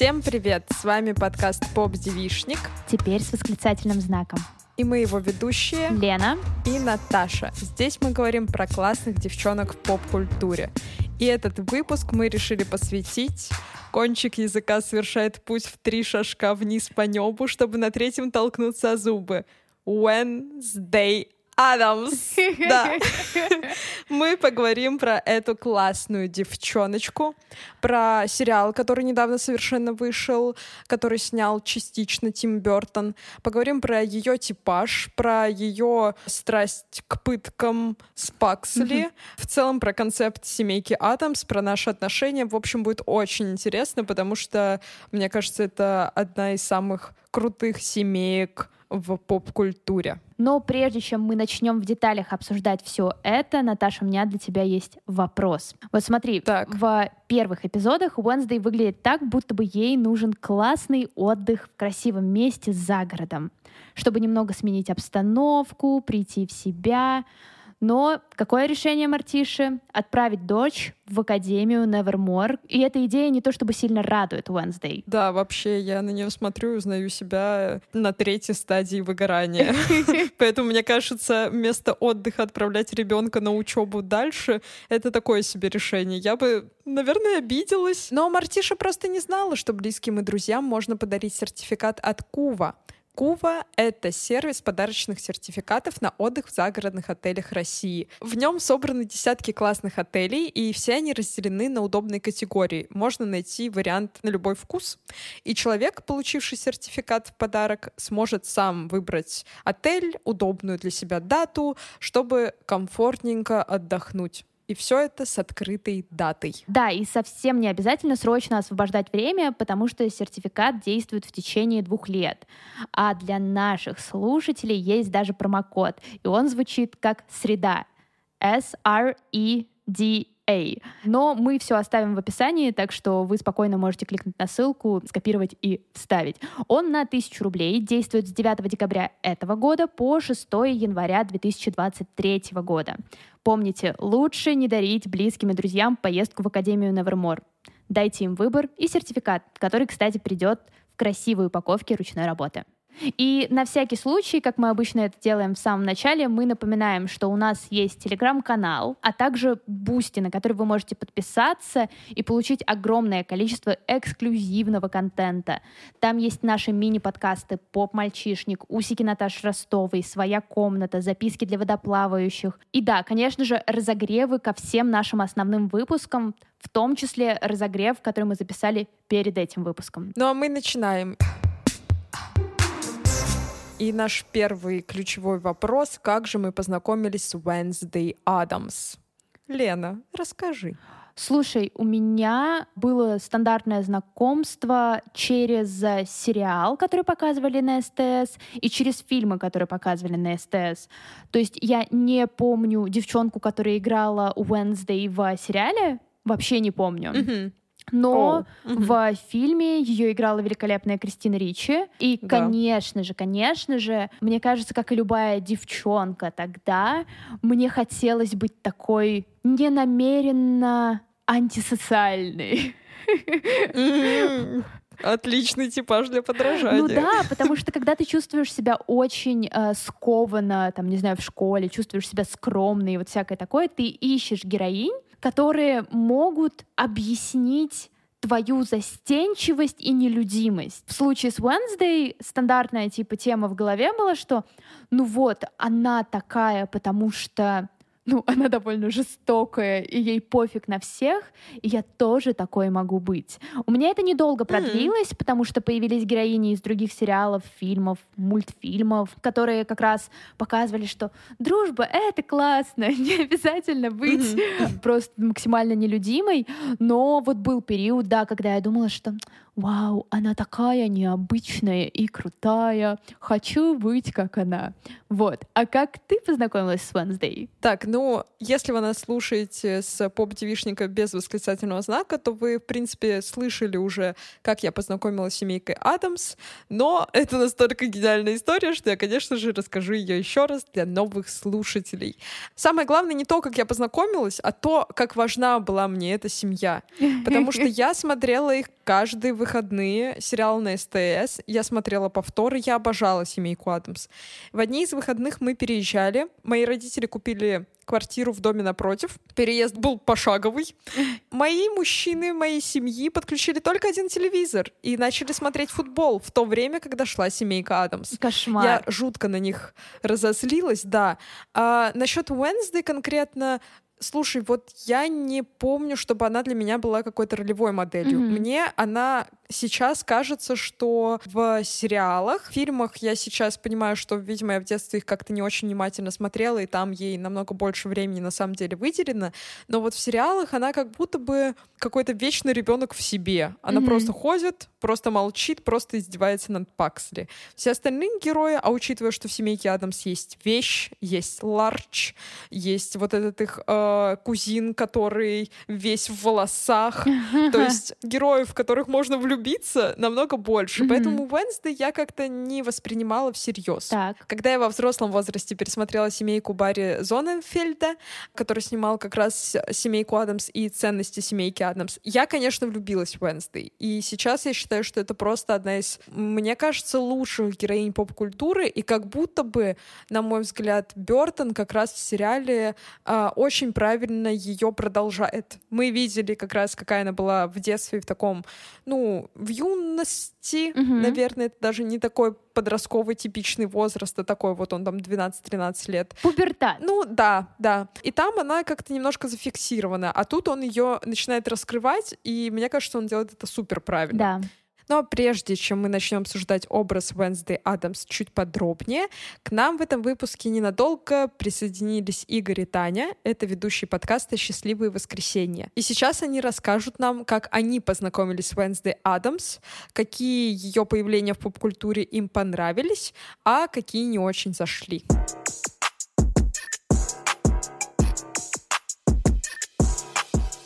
Всем привет! С вами подкаст «Поп Девишник». Теперь с восклицательным знаком. И мы его ведущие Лена и Наташа. Здесь мы говорим про классных девчонок в поп-культуре. И этот выпуск мы решили посвятить Кончик языка совершает путь в три шажка вниз по небу, чтобы на третьем толкнуться о зубы. Wednesday Адамс. Да. Мы поговорим про эту классную девчоночку, про сериал, который недавно совершенно вышел, который снял частично Тим Бертон. Поговорим про ее типаж, про ее страсть к пыткам с Паксли. В целом про концепт семейки Адамс, про наши отношения. В общем, будет очень интересно, потому что, мне кажется, это одна из самых крутых семеек в поп-культуре. Но прежде чем мы начнем в деталях обсуждать все это, Наташа, у меня для тебя есть вопрос. Вот смотри, так. в первых эпизодах Уэнсдей выглядит так, будто бы ей нужен классный отдых в красивом месте за городом, чтобы немного сменить обстановку, прийти в себя. Но какое решение Мартиши? Отправить дочь в академию Nevermore. И эта идея не то чтобы сильно радует Wednesday. Да, вообще, я на нее смотрю и узнаю себя на третьей стадии выгорания. Поэтому, мне кажется, вместо отдыха отправлять ребенка на учебу дальше — это такое себе решение. Я бы, наверное, обиделась. Но Мартиша просто не знала, что близким и друзьям можно подарить сертификат от Кува. Кува — это сервис подарочных сертификатов на отдых в загородных отелях России. В нем собраны десятки классных отелей, и все они разделены на удобные категории. Можно найти вариант на любой вкус. И человек, получивший сертификат в подарок, сможет сам выбрать отель, удобную для себя дату, чтобы комфортненько отдохнуть. И все это с открытой датой. Да, и совсем не обязательно срочно освобождать время, потому что сертификат действует в течение двух лет. А для наших слушателей есть даже промокод, и он звучит как «Среда». S-R-E-D A. Но мы все оставим в описании, так что вы спокойно можете кликнуть на ссылку, скопировать и вставить. Он на 1000 рублей, действует с 9 декабря этого года по 6 января 2023 года. Помните, лучше не дарить близким и друзьям поездку в Академию Nevermore. Дайте им выбор и сертификат, который, кстати, придет в красивой упаковке ручной работы. И на всякий случай, как мы обычно это делаем в самом начале, мы напоминаем, что у нас есть телеграм-канал, а также Boosty, на который вы можете подписаться и получить огромное количество эксклюзивного контента. Там есть наши мини-подкасты «Поп-мальчишник», «Усики Наташи Ростовой», «Своя комната», «Записки для водоплавающих». И да, конечно же, разогревы ко всем нашим основным выпускам, в том числе разогрев, который мы записали перед этим выпуском. Ну а мы начинаем. И наш первый ключевой вопрос, как же мы познакомились с Wednesday Адамс? Лена, расскажи. Слушай, у меня было стандартное знакомство через сериал, который показывали на СТС, и через фильмы, которые показывали на СТС. То есть я не помню девчонку, которая играла Wednesday в сериале, вообще не помню. Mm-hmm. Но oh. в фильме ее играла великолепная Кристина Ричи. И, да. конечно же, конечно же, мне кажется, как и любая девчонка тогда, мне хотелось быть такой ненамеренно антисоциальной. Отличный типаж для подражания. Ну да, потому что когда ты чувствуешь себя очень э, скованно, там, не знаю, в школе, чувствуешь себя скромной и вот всякое такое, ты ищешь героинь, которые могут объяснить твою застенчивость и нелюдимость. В случае с Wednesday стандартная типа тема в голове была, что ну вот, она такая, потому что ну, она довольно жестокая, и ей пофиг на всех, и я тоже такой могу быть. У меня это недолго продлилось, mm. потому что появились героини из других сериалов, фильмов, мультфильмов, которые как раз показывали, что дружба — это классно, не обязательно быть mm-hmm. просто максимально нелюдимой, но вот был период, да, когда я думала, что вау, она такая необычная и крутая, хочу быть как она. Вот. А как ты познакомилась с Wednesday? Так, ну, если вы нас слушаете с поп-девишника без восклицательного знака, то вы, в принципе, слышали уже, как я познакомилась с семейкой Адамс, но это настолько гениальная история, что я, конечно же, расскажу ее еще раз для новых слушателей. Самое главное не то, как я познакомилась, а то, как важна была мне эта семья. Потому что я смотрела их каждый выходной выходные сериал на СТС. Я смотрела повторы, я обожала «Семейку Адамс». В одни из выходных мы переезжали. Мои родители купили квартиру в доме напротив. Переезд был пошаговый. Мои мужчины моей семьи подключили только один телевизор и начали смотреть футбол в то время, когда шла семейка Адамс. Кошмар. Я жутко на них разозлилась, да. А, насчет Wednesday конкретно Слушай, вот я не помню, чтобы она для меня была какой-то ролевой моделью. Mm-hmm. Мне она сейчас кажется, что в сериалах, в фильмах я сейчас понимаю, что, видимо, я в детстве их как-то не очень внимательно смотрела, и там ей намного больше времени на самом деле выделено. Но вот в сериалах она как будто бы какой-то вечный ребенок в себе. Она mm-hmm. просто ходит, просто молчит, просто издевается над Паксли. Все остальные герои, а учитывая, что в семейке Адамс есть вещь, есть Ларч, есть вот этот их э, кузин, который весь в волосах, то есть героев, в которых можно влюбиться намного больше. Поэтому Wednesday я как-то не воспринимала всерьез. Так. Когда я во взрослом возрасте пересмотрела семейку Барри Зоненфельда, который снимал как раз семейку Адамс и ценности семейки Адамс, я, конечно, влюбилась в Wednesday. И сейчас я считаю, что это просто одна из, мне кажется, лучших героинь поп-культуры. И как будто бы, на мой взгляд, Бертон как раз в сериале э, очень правильно ее продолжает. Мы видели как раз, какая она была в детстве в таком, ну, в юности, угу. наверное, это даже не такой подростковый типичный возраст, а такой вот он там 12-13 лет. Пубертат. Ну да, да. И там она как-то немножко зафиксирована, а тут он ее начинает раскрывать, и мне кажется, он делает это супер правильно. Да. Но прежде чем мы начнем обсуждать образ Wednesday Адамс чуть подробнее, к нам в этом выпуске ненадолго присоединились Игорь и Таня. Это ведущие подкаста «Счастливые воскресенья». И сейчас они расскажут нам, как они познакомились с Wednesday Адамс, какие ее появления в поп-культуре им понравились, а какие не очень зашли.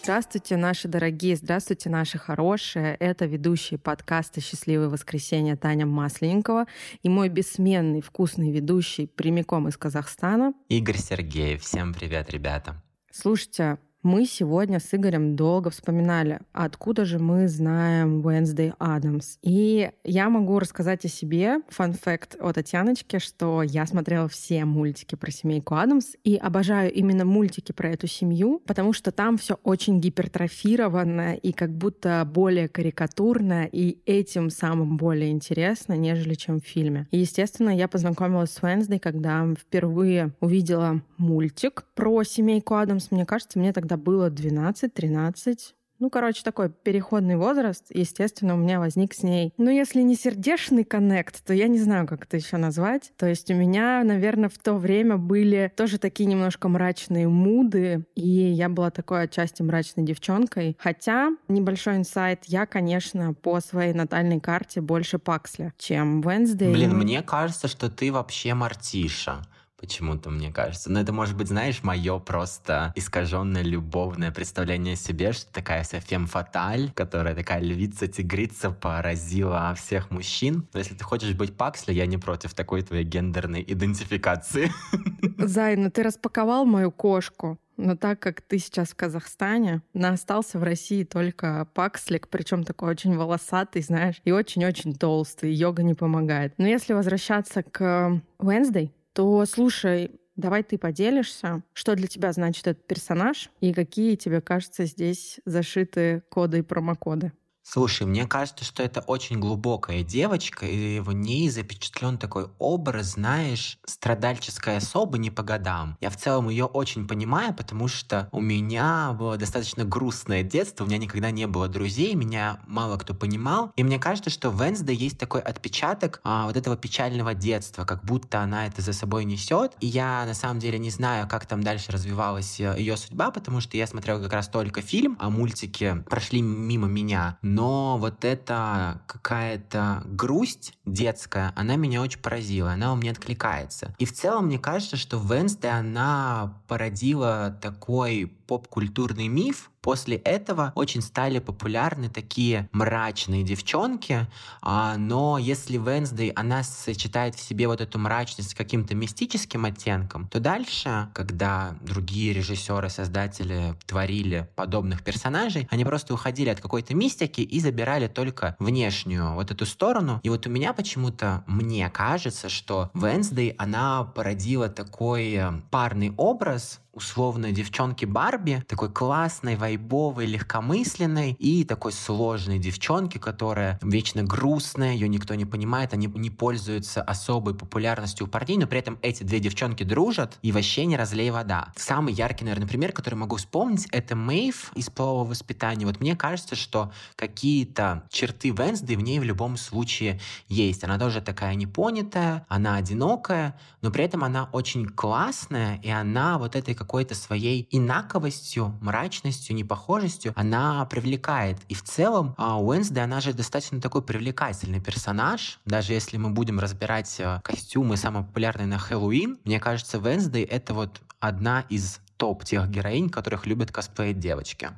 Здравствуйте, наши дорогие, здравствуйте, наши хорошие. Это ведущий подкаста «Счастливое воскресенье» Таня Масленникова и мой бессменный вкусный ведущий прямиком из Казахстана Игорь Сергеев. Всем привет, ребята. Слушайте, мы сегодня с Игорем долго вспоминали, откуда же мы знаем Wednesday Адамс. И я могу рассказать о себе, фан факт о Татьяночке, что я смотрела все мультики про семейку Адамс и обожаю именно мультики про эту семью, потому что там все очень гипертрофировано и как будто более карикатурно, и этим самым более интересно, нежели чем в фильме. И, естественно, я познакомилась с Wednesday, когда впервые увидела мультик про семейку Адамс. Мне кажется, мне тогда было 12-13. Ну, короче, такой переходный возраст, естественно, у меня возник с ней. Но если не сердечный коннект, то я не знаю, как это еще назвать. То есть у меня, наверное, в то время были тоже такие немножко мрачные муды, и я была такой отчасти мрачной девчонкой. Хотя, небольшой инсайт, я, конечно, по своей натальной карте больше Паксли, чем Wednesday. Блин, мне кажется, что ты вообще Мартиша почему-то, мне кажется. Но это может быть, знаешь, мое просто искаженное любовное представление о себе, что такая вся фем-фаталь, которая такая львица-тигрица поразила всех мужчин. Но если ты хочешь быть Паксли, я не против такой твоей гендерной идентификации. Зай, ну ты распаковал мою кошку. Но так как ты сейчас в Казахстане, на остался в России только Пакслик, причем такой очень волосатый, знаешь, и очень-очень толстый. Йога не помогает. Но если возвращаться к Wednesday, то слушай, давай ты поделишься, что для тебя значит этот персонаж и какие тебе кажется здесь зашиты коды и промокоды. Слушай, мне кажется, что это очень глубокая девочка, и в ней запечатлен такой образ, знаешь, страдальческая особа не по годам. Я в целом ее очень понимаю, потому что у меня было достаточно грустное детство, у меня никогда не было друзей, меня мало кто понимал, и мне кажется, что в Венсде есть такой отпечаток а, вот этого печального детства, как будто она это за собой несет, и я на самом деле не знаю, как там дальше развивалась э, ее судьба, потому что я смотрел как раз только фильм, а мультики прошли мимо меня, но вот эта какая-то грусть детская, она меня очень поразила, она у меня откликается. И в целом мне кажется, что Венсте, она породила такой поп-культурный миф, После этого очень стали популярны такие мрачные девчонки, а, но если Венсдей, она сочетает в себе вот эту мрачность с каким-то мистическим оттенком, то дальше, когда другие режиссеры, создатели творили подобных персонажей, они просто уходили от какой-то мистики и забирали только внешнюю вот эту сторону. И вот у меня почему-то, мне кажется, что Венсдей, она породила такой э, парный образ, условной девчонки Барби, такой классной, вайбовой, легкомысленной и такой сложной девчонки, которая вечно грустная, ее никто не понимает, они не пользуются особой популярностью у парней, но при этом эти две девчонки дружат и вообще не разлей вода. Самый яркий, наверное, пример, который могу вспомнить, это Мэйв из полового воспитания. Вот мне кажется, что какие-то черты Венсды в ней в любом случае есть. Она тоже такая непонятая, она одинокая, но при этом она очень классная, и она вот этой какой-то своей инаковостью, мрачностью, непохожестью, она привлекает. И в целом а, Уэнсдей, она же достаточно такой привлекательный персонаж. Даже если мы будем разбирать а, костюмы самые популярные на Хэллоуин, мне кажется, Уэнсдей — это вот одна из топ тех героинь, которых любят косплеить девочки.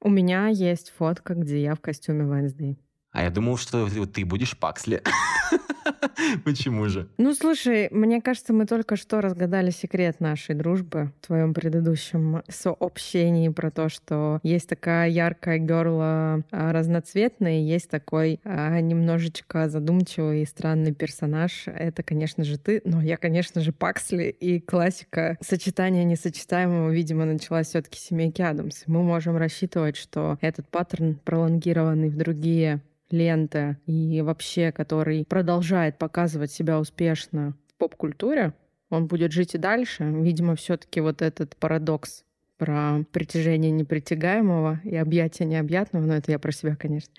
У меня есть фотка, где я в костюме Уэнсдей. А я думал, что ты будешь Паксли. Почему же? Ну, слушай, мне кажется, мы только что разгадали секрет нашей дружбы в твоем предыдущем сообщении про то, что есть такая яркая герла а, разноцветная, есть такой а, немножечко задумчивый и странный персонаж. Это, конечно же, ты, но я, конечно же, Паксли, и классика сочетания несочетаемого, видимо, началась все таки семейки Адамс. Мы можем рассчитывать, что этот паттерн пролонгированный в другие ленты и вообще, который продолжает показывать себя успешно в поп-культуре, он будет жить и дальше. Видимо, все-таки вот этот парадокс про притяжение непритягаемого и объятие необъятного, но это я про себя, конечно,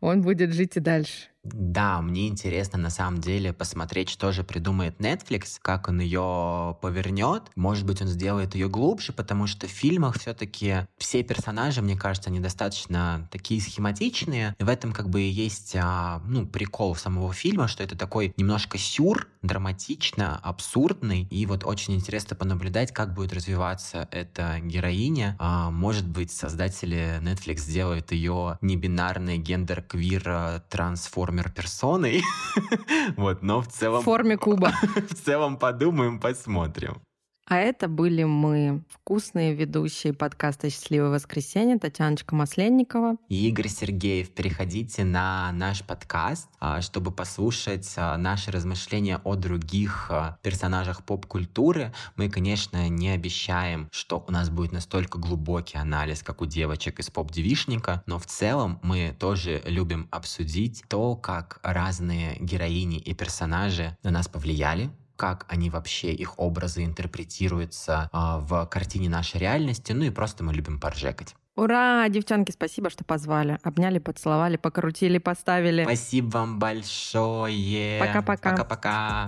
он будет жить и дальше. Да, мне интересно на самом деле посмотреть, что же придумает Netflix, как он ее повернет. Может быть, он сделает ее глубже, потому что в фильмах все-таки все персонажи, мне кажется, они достаточно такие схематичные. И в этом как бы есть а, ну, прикол самого фильма, что это такой немножко сюр, драматично, абсурдный. И вот очень интересно понаблюдать, как будет развиваться эта героиня. А, может быть, создатели Netflix сделают ее небинарной гендер-квир трансформ трансформер персоной. вот, но в целом... В форме куба. в целом подумаем, посмотрим. А это были мы, вкусные ведущие подкаста «Счастливое воскресенье» Татьяночка Масленникова и Игорь Сергеев. Переходите на наш подкаст, а, чтобы послушать а, наши размышления о других а, персонажах поп-культуры. Мы, конечно, не обещаем, что у нас будет настолько глубокий анализ, как у девочек из поп-девишника, но в целом мы тоже любим обсудить то, как разные героини и персонажи на нас повлияли, как они вообще, их образы интерпретируются э, в картине нашей реальности, ну и просто мы любим поржекать. Ура, девчонки, спасибо, что позвали. Обняли, поцеловали, покрутили, поставили. Спасибо вам большое. Пока-пока. Пока-пока.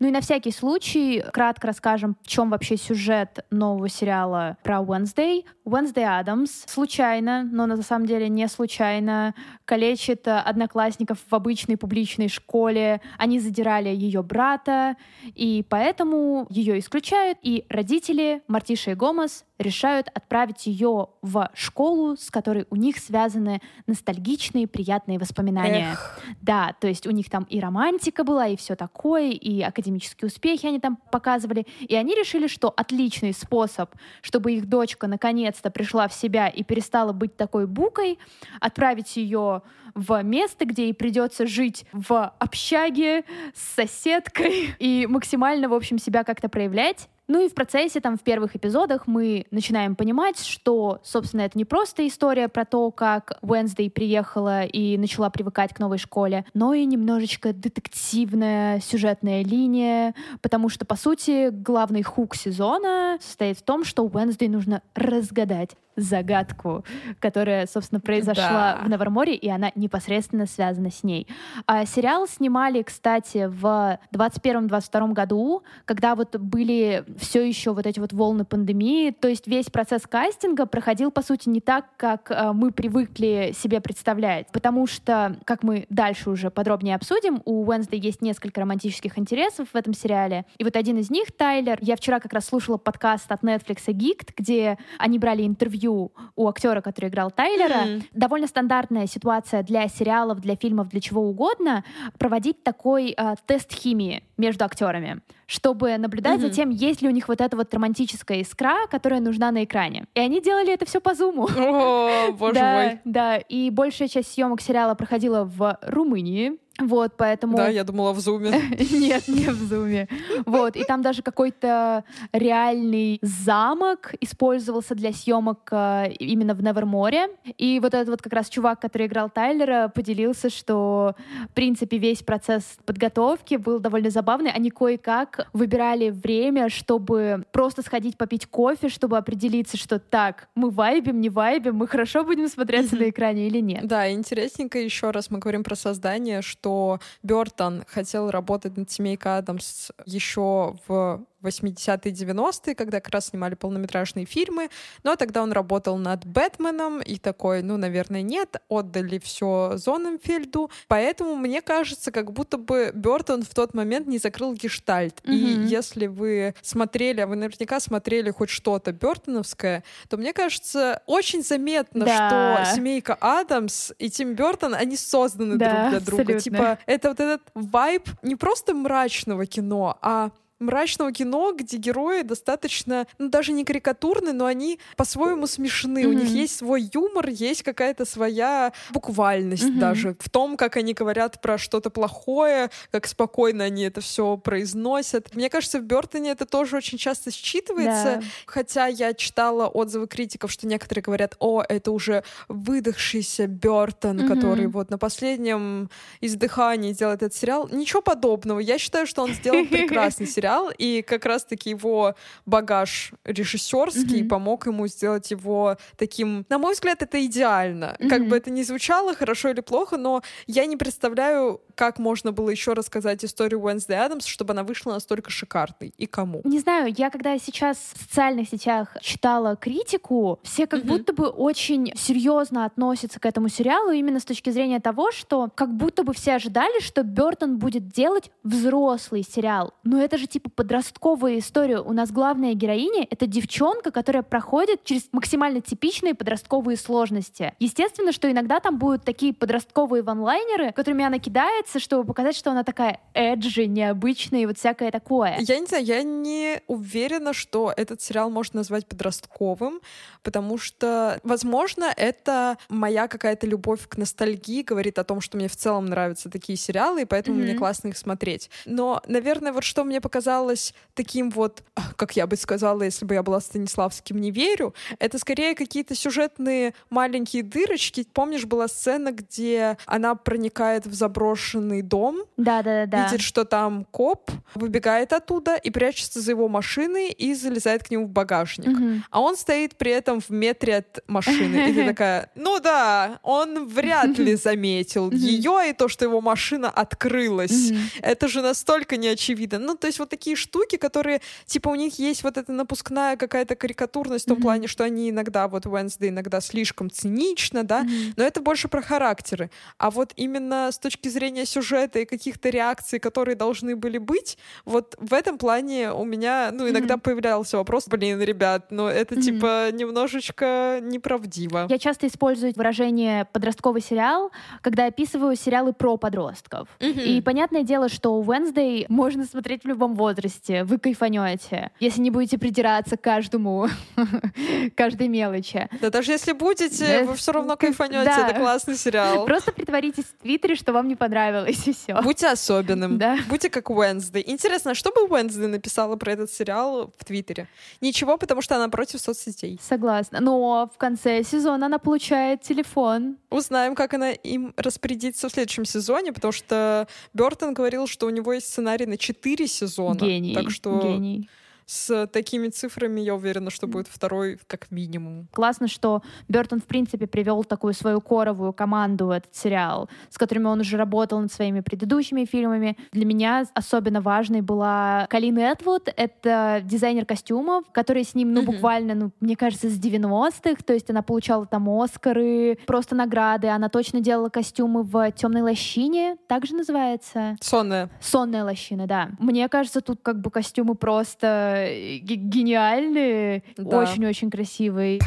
Ну и на всякий случай кратко расскажем, в чем вообще сюжет нового сериала про Wednesday. Wednesday Адамс случайно, но на самом деле не случайно, калечит одноклассников в обычной публичной школе. Они задирали ее брата, и поэтому ее исключают, и родители Мартиша и Гомес решают отправить ее в школу, с которой у них связаны ностальгичные, приятные воспоминания. Эх. Да, то есть у них там и романтика была, и все такое, и академические успехи они там показывали. И они решили, что отличный способ, чтобы их дочка наконец-то пришла в себя и перестала быть такой букой, отправить ее в место, где ей придется жить в общаге с соседкой и максимально, в общем, себя как-то проявлять. Ну и в процессе, там, в первых эпизодах мы начинаем понимать, что, собственно, это не просто история про то, как Уэнсдей приехала и начала привыкать к новой школе, но и немножечко детективная сюжетная линия, потому что, по сути, главный хук сезона состоит в том, что Уэнсдей нужно разгадать загадку, которая, собственно, произошла Да. в Новорморе, и она непосредственно связана с ней. А сериал снимали, кстати, в 21-22 году, когда вот были все еще вот эти вот волны пандемии. То есть весь процесс кастинга проходил, по сути, не так, как э, мы привыкли себе представлять. Потому что, как мы дальше уже подробнее обсудим, у Уэнсдей есть несколько романтических интересов в этом сериале. И вот один из них, Тайлер, я вчера как раз слушала подкаст от Netflix Geeked, где они брали интервью у актера, который играл Тайлера. Mm-hmm. Довольно стандартная ситуация для сериалов, для фильмов, для чего угодно, проводить такой э, тест химии между актерами, чтобы наблюдать mm-hmm. за тем, есть ли у них вот эта вот романтическая искра, которая нужна на экране. И они делали это все по зуму. О, боже да, мой. Да, и большая часть съемок сериала проходила в Румынии. Вот, поэтому... Да, я думала в зуме. Нет, не в зуме. Вот, и там даже какой-то реальный замок использовался для съемок э, именно в Неверморе. И вот этот вот как раз чувак, который играл Тайлера, поделился, что, в принципе, весь процесс подготовки был довольно забавный. Они кое-как выбирали время, чтобы просто сходить попить кофе, чтобы определиться, что так, мы вайбим, не вайбим, мы хорошо будем смотреться на экране или нет. Да, интересненько еще раз мы говорим про создание, что что Бертон хотел работать над «Семейкой Адамс» еще в 80-е 90-е, когда как раз снимали полнометражные фильмы, но тогда он работал над Бэтменом и такой, ну, наверное, нет, отдали все Зоненфельду, поэтому мне кажется, как будто бы Бертон в тот момент не закрыл гештальт. Mm-hmm. И если вы смотрели, а вы наверняка смотрели хоть что-то Бертоновское, то мне кажется, очень заметно, да. что семейка Адамс и Тим Бертон, они созданы да, друг для друга. Абсолютно. Типа, это вот этот вайб не просто мрачного кино, а мрачного кино, где герои достаточно, ну даже не карикатурны, но они по-своему смешны. Mm-hmm. У них есть свой юмор, есть какая-то своя буквальность mm-hmm. даже в том, как они говорят про что-то плохое, как спокойно они это все произносят. Мне кажется, в Бертоне это тоже очень часто считывается, да. хотя я читала отзывы критиков, что некоторые говорят, о, это уже выдохшийся Бертон, mm-hmm. который вот на последнем издыхании делает этот сериал. Ничего подобного. Я считаю, что он сделал прекрасный сериал сериал, и как раз-таки его багаж режиссерский mm-hmm. помог ему сделать его таким... На мой взгляд, это идеально. Mm-hmm. Как бы это ни звучало, хорошо или плохо, но я не представляю, как можно было еще рассказать историю Уэнсдей Адамс, чтобы она вышла настолько шикарной. И кому? Не знаю, я когда сейчас в социальных сетях читала критику, все как mm-hmm. будто бы очень серьезно относятся к этому сериалу именно с точки зрения того, что как будто бы все ожидали, что Бертон будет делать взрослый сериал. Но это же типа типа подростковая история. У нас главная героиня — это девчонка, которая проходит через максимально типичные подростковые сложности. Естественно, что иногда там будут такие подростковые ванлайнеры, которыми она кидается, чтобы показать, что она такая эджи, необычная и вот всякое такое. Я не знаю, я не уверена, что этот сериал можно назвать подростковым, потому что, возможно, это моя какая-то любовь к ностальгии говорит о том, что мне в целом нравятся такие сериалы, и поэтому mm-hmm. мне классно их смотреть. Но, наверное, вот что мне показалось казалось таким вот, как я бы сказала, если бы я была Станиславским, не верю. Это скорее какие-то сюжетные маленькие дырочки. Помнишь, была сцена, где она проникает в заброшенный дом, да, да, да, видит, что там коп, выбегает оттуда и прячется за его машиной и залезает к нему в багажник. Угу. А он стоит при этом в метре от машины. И ты такая, ну да, он вряд ли заметил ее и то, что его машина открылась. Это же настолько неочевидно. Ну, то есть вот такие штуки, которые, типа, у них есть вот эта напускная какая-то карикатурность в том mm-hmm. плане, что они иногда, вот Wednesday иногда слишком цинично, да, mm-hmm. но это больше про характеры. А вот именно с точки зрения сюжета и каких-то реакций, которые должны были быть, вот в этом плане у меня, ну, иногда mm-hmm. появлялся вопрос, блин, ребят, ну, это, mm-hmm. типа, немножечко неправдиво. Я часто использую выражение «подростковый сериал», когда описываю сериалы про подростков. Mm-hmm. И понятное дело, что Wednesday можно смотреть в любом возрасте, вы кайфанете, если не будете придираться к каждому, каждой мелочи. Да даже если будете, вы все равно кайфанете, да. это классный сериал. Просто притворитесь в Твиттере, что вам не понравилось, и все. Будьте особенным, да. будьте как Уэнсдей. Интересно, что бы Уэнсдей написала про этот сериал в Твиттере? Ничего, потому что она против соцсетей. Согласна. Но в конце сезона она получает телефон. Узнаем, как она им распорядится в следующем сезоне, потому что Бертон говорил, что у него есть сценарий на 4 сезона сезона. Гений. Так что гений. С такими цифрами, я уверена, что будет второй как минимум. Классно, что Бертон, в принципе, привел такую свою коровую команду, этот сериал, с которыми он уже работал над своими предыдущими фильмами. Для меня особенно важной была Калин Этвуд. Это дизайнер костюмов, который с ним, ну, буквально, ну, мне кажется, с 90-х. То есть она получала там Оскары, просто награды. Она точно делала костюмы в темной лощине, также называется. Сонная. Сонная лощина, да. Мне кажется, тут как бы костюмы просто гениальные, очень-очень да. красивые.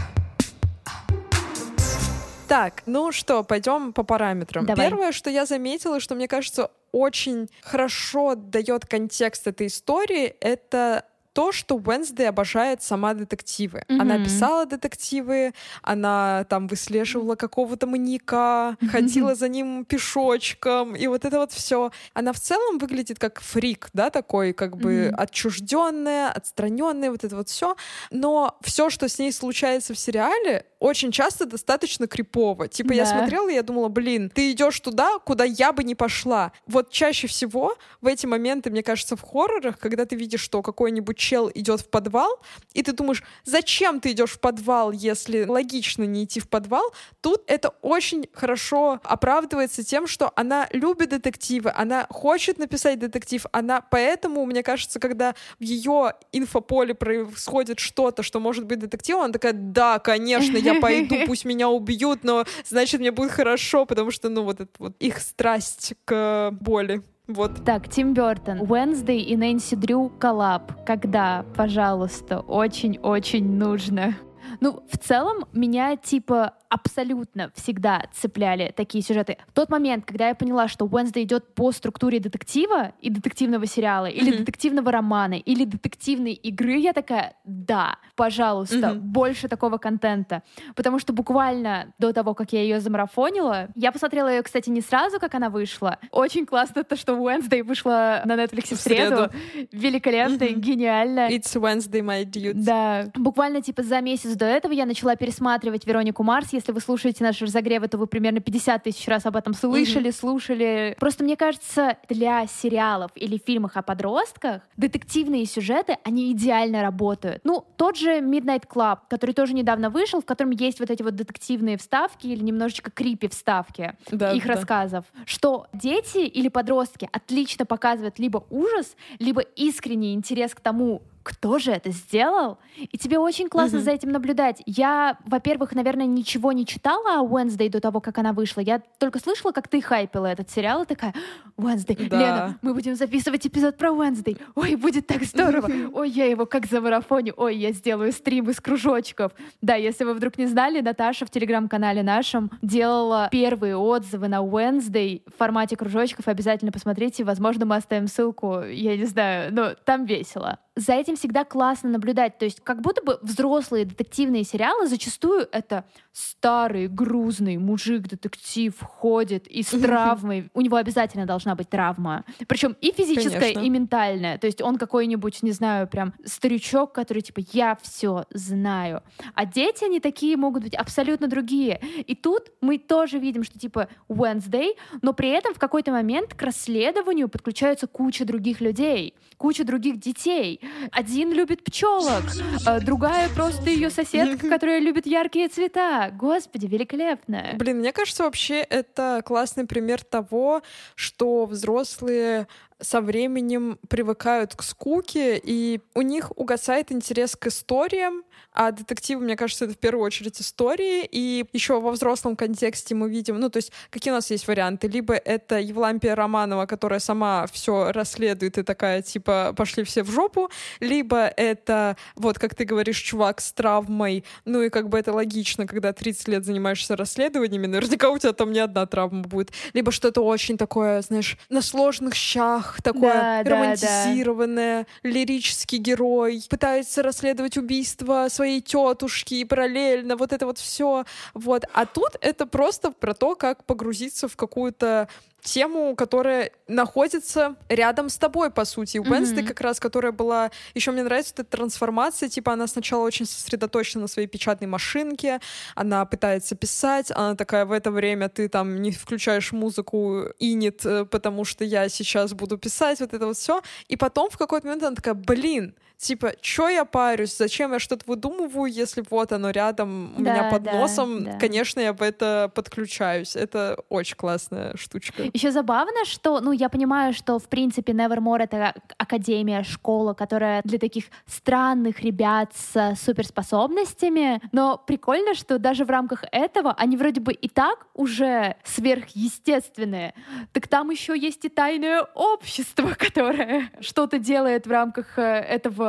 Так, ну что, пойдем по параметрам. Давай. Первое, что я заметила, что мне кажется очень хорошо дает контекст этой истории, это то, что Уэнсдей обожает сама детективы. Mm-hmm. Она писала детективы, она там выслеживала какого-то маньяка, mm-hmm. ходила за ним пешочком, и вот это вот все. Она в целом выглядит как фрик, да, такой как бы mm-hmm. отчужденная, отстраненная, вот это вот все. Но все, что с ней случается в сериале, очень часто достаточно крипово. Типа да. я смотрела, и я думала, блин, ты идешь туда, куда я бы не пошла. Вот чаще всего в эти моменты, мне кажется, в хоррорах, когда ты видишь, что какой-нибудь чел идет в подвал, и ты думаешь, зачем ты идешь в подвал, если логично не идти в подвал, тут это очень хорошо оправдывается тем, что она любит детективы, она хочет написать детектив, она поэтому, мне кажется, когда в ее инфополе происходит что-то, что может быть детективом, она такая, да, конечно, я пойду, пусть меня убьют, но значит мне будет хорошо, потому что, ну, вот это вот их страсть к боли. Вот. Так, Тим Бертон, Wednesday и Нэнси Дрю коллаб. Когда, пожалуйста, очень-очень нужно. Ну, в целом, меня, типа, абсолютно всегда цепляли такие сюжеты. В тот момент, когда я поняла, что Уэнсдей идет по структуре детектива и детективного сериала, или mm-hmm. детективного романа, или детективной игры, я такая, да, пожалуйста, mm-hmm. больше такого контента. Потому что буквально до того, как я ее замарафонила, я посмотрела ее, кстати, не сразу, как она вышла. Очень классно то, что Уэнсдей вышла на Netflix в среду. Великолепно, mm-hmm. гениально. It's Wednesday, my dude. Да. Буквально типа за месяц до этого я начала пересматривать Веронику Марс, если вы слушаете наши разогревы, то вы примерно 50 тысяч раз об этом слышали, mm-hmm. слушали. Просто мне кажется, для сериалов или фильмов о подростках детективные сюжеты, они идеально работают. Ну, тот же Midnight Club, который тоже недавно вышел, в котором есть вот эти вот детективные вставки или немножечко крипи вставки да, их да. рассказов, что дети или подростки отлично показывают либо ужас, либо искренний интерес к тому, кто же это сделал? И тебе очень классно mm-hmm. за этим наблюдать. Я, во-первых, наверное, ничего не читала о Wednesday до того, как она вышла. Я только слышала, как ты хайпила этот сериал, и такая, Wednesday, да. Лена, мы будем записывать эпизод про Wednesday. Ой, будет так здорово. Ой, я его как за марафоне. Ой, я сделаю стрим из кружочков. Да, если вы вдруг не знали, Наташа в телеграм-канале нашем делала первые отзывы на Wednesday в формате кружочков. Обязательно посмотрите. Возможно, мы оставим ссылку. Я не знаю, но там весело за этим всегда классно наблюдать. То есть как будто бы взрослые детективные сериалы зачастую это старый, грузный мужик-детектив ходит и с травмой. У него обязательно должна быть травма. Причем и физическая, Конечно. и ментальная. То есть он какой-нибудь, не знаю, прям старичок, который типа «я все знаю». А дети, они такие могут быть абсолютно другие. И тут мы тоже видим, что типа Wednesday, но при этом в какой-то момент к расследованию подключаются куча других людей, куча других детей. Один любит пчелок, а другая просто ее соседка, которая любит яркие цвета. Господи, великолепно. Блин, мне кажется, вообще это классный пример того, что взрослые со временем привыкают к скуке, и у них угасает интерес к историям, а детективы, мне кажется, это в первую очередь истории, и еще во взрослом контексте мы видим, ну, то есть какие у нас есть варианты? Либо это Евлампия Романова, которая сама все расследует и такая, типа, пошли все в жопу, либо это, вот, как ты говоришь, чувак с травмой, ну, и как бы это логично, когда 30 лет занимаешься расследованиями, наверняка у тебя там не одна травма будет, либо что-то очень такое, знаешь, на сложных щах, такое да, романтизированное, да, да. лирический герой, пытается расследовать убийство своей тетушки и параллельно вот это вот все. Вот. А тут это просто про то, как погрузиться в какую-то тему, которая находится рядом с тобой, по сути. У mm-hmm. как раз, которая была... Еще мне нравится эта трансформация, типа она сначала очень сосредоточена на своей печатной машинке, она пытается писать, она такая, в это время ты там не включаешь музыку инит, э, потому что я сейчас буду писать, вот это вот все. И потом в какой-то момент она такая, блин, типа, чё я парюсь, зачем я что-то выдумываю, если вот оно рядом у Да, меня под да, носом, да. конечно, я в это подключаюсь. Это очень классная штучка. Еще забавно, что, ну, я понимаю, что, в принципе, Nevermore — это академия, школа, которая для таких странных ребят с суперспособностями, но прикольно, что даже в рамках этого они вроде бы и так уже сверхъестественные, так там еще есть и тайное общество, которое что-то делает в рамках э,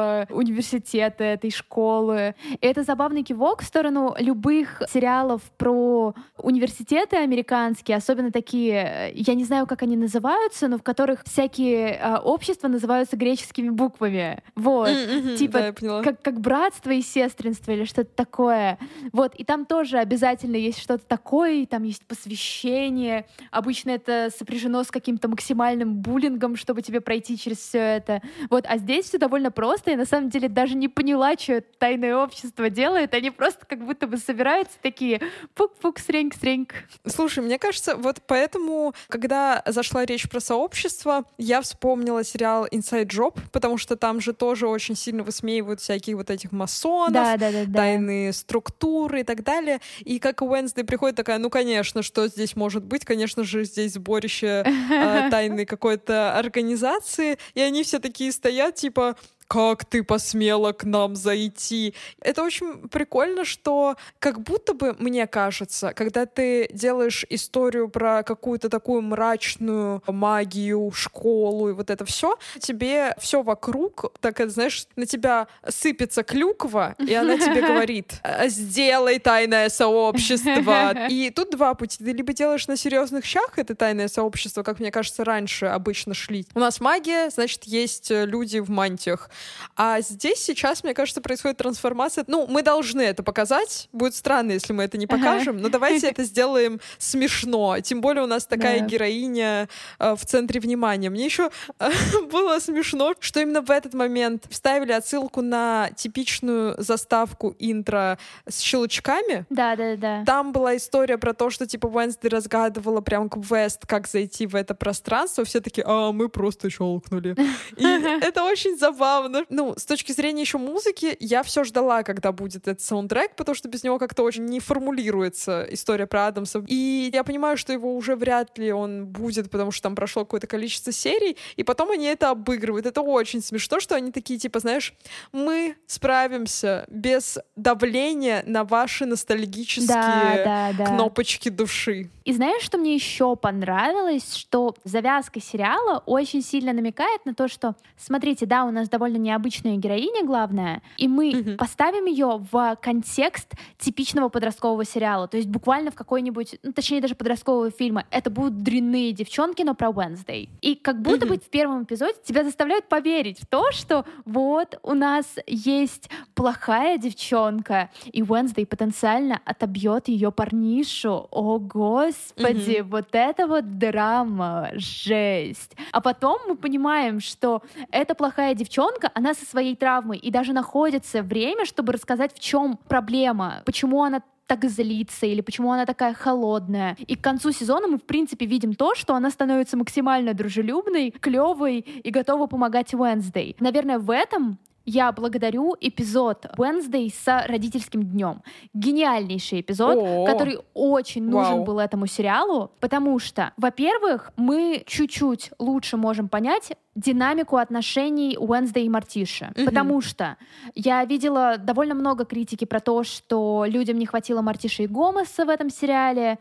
этого университета, этой школы. И это забавный кивок в сторону любых сериалов про университеты американские, особенно такие, э, я не знаю, как они называются, но в которых всякие э, общества называются греческими буквами. Вот. М, Типа, да. Как, как братство и сестринство или что-то такое. Вот, и там тоже обязательно есть что-то такое, и там есть посвящение. Обычно это сопряжено с каким-то максимальным буллингом, чтобы тебе пройти через все это. Вот, а здесь все довольно просто. Я на самом деле даже не поняла, что это тайное общество делает. Они просто как будто бы собираются такие пук-пук, среньк-среньк. Слушай, мне кажется, вот поэтому, когда зашла речь про сообщество, я вспомнила сериал Inside Job, потому что там же тоже очень сильно высмеивают всяких вот этих масонов, да, да, да. тайные структуры и так далее. И как Уэнсдей приходит такая, ну, конечно, что здесь может быть? Конечно же, здесь сборище э, тайной какой-то организации. И они все такие стоят, типа, как ты посмела к нам зайти? Это очень прикольно, что как будто бы, мне кажется, когда ты делаешь историю про какую-то такую мрачную магию, школу и вот это все, тебе все вокруг, так это, знаешь, на тебя сыпется клюква, и она тебе говорит, «Э, сделай тайное сообщество. И тут два пути. Ты либо делаешь на серьезных щах это тайное сообщество, как мне кажется, раньше обычно шли. У нас магия, значит, есть люди в мантиях. А здесь сейчас, мне кажется, происходит трансформация. Ну, мы должны это показать. Будет странно, если мы это не покажем, но давайте это сделаем смешно. Тем более у нас такая героиня э, в центре внимания. Мне еще было смешно, что именно в этот момент вставили отсылку на типичную заставку интро с щелчками. Да, да, да. Там была история про то, что типа Уэнсдей разгадывала прям квест, как зайти в это пространство. Все такие, а мы просто щелкнули. И это очень забавно. Ну, с точки зрения еще музыки, я все ждала, когда будет этот саундтрек, потому что без него как-то очень не формулируется история про Адамса. И я понимаю, что его уже вряд ли он будет, потому что там прошло какое-то количество серий, и потом они это обыгрывают. Это очень смешно, что они такие, типа, знаешь, мы справимся без давления на ваши ностальгические Да, да, да. кнопочки души. И знаешь, что мне еще понравилось, что завязка сериала очень сильно намекает на то, что, смотрите, да, у нас довольно необычная героиня главная, и мы Мгм. поставим ее в контекст типичного подросткового сериала, то есть буквально в какой-нибудь, ну, точнее даже подросткового фильма. Это будут дрянные девчонки, но про Wednesday. И как будто бы в первом эпизоде тебя заставляют поверить в то, что вот у нас есть плохая девчонка, и Wednesday потенциально отобьет ее парнишу. О, господи, вот это вот драма, жесть. А потом мы понимаем, что эта плохая девчонка, она со своей травмой, и даже находится время, чтобы рассказать, в чем проблема, почему она так злится, или почему она такая холодная. И к концу сезона мы, в принципе, видим то, что она становится максимально дружелюбной, клевой и готова помогать Уэнсдей. Наверное, в этом я благодарю эпизод Wednesday с родительским днем. Гениальнейший эпизод, О. который очень нужен Вау. был этому сериалу, потому что, во-первых, мы чуть-чуть лучше можем понять динамику отношений Уэнсдей и Мортиши. Мгм. Потому что я видела довольно много критики про то, что людям не хватило Мортиши и Гомеса в этом сериале.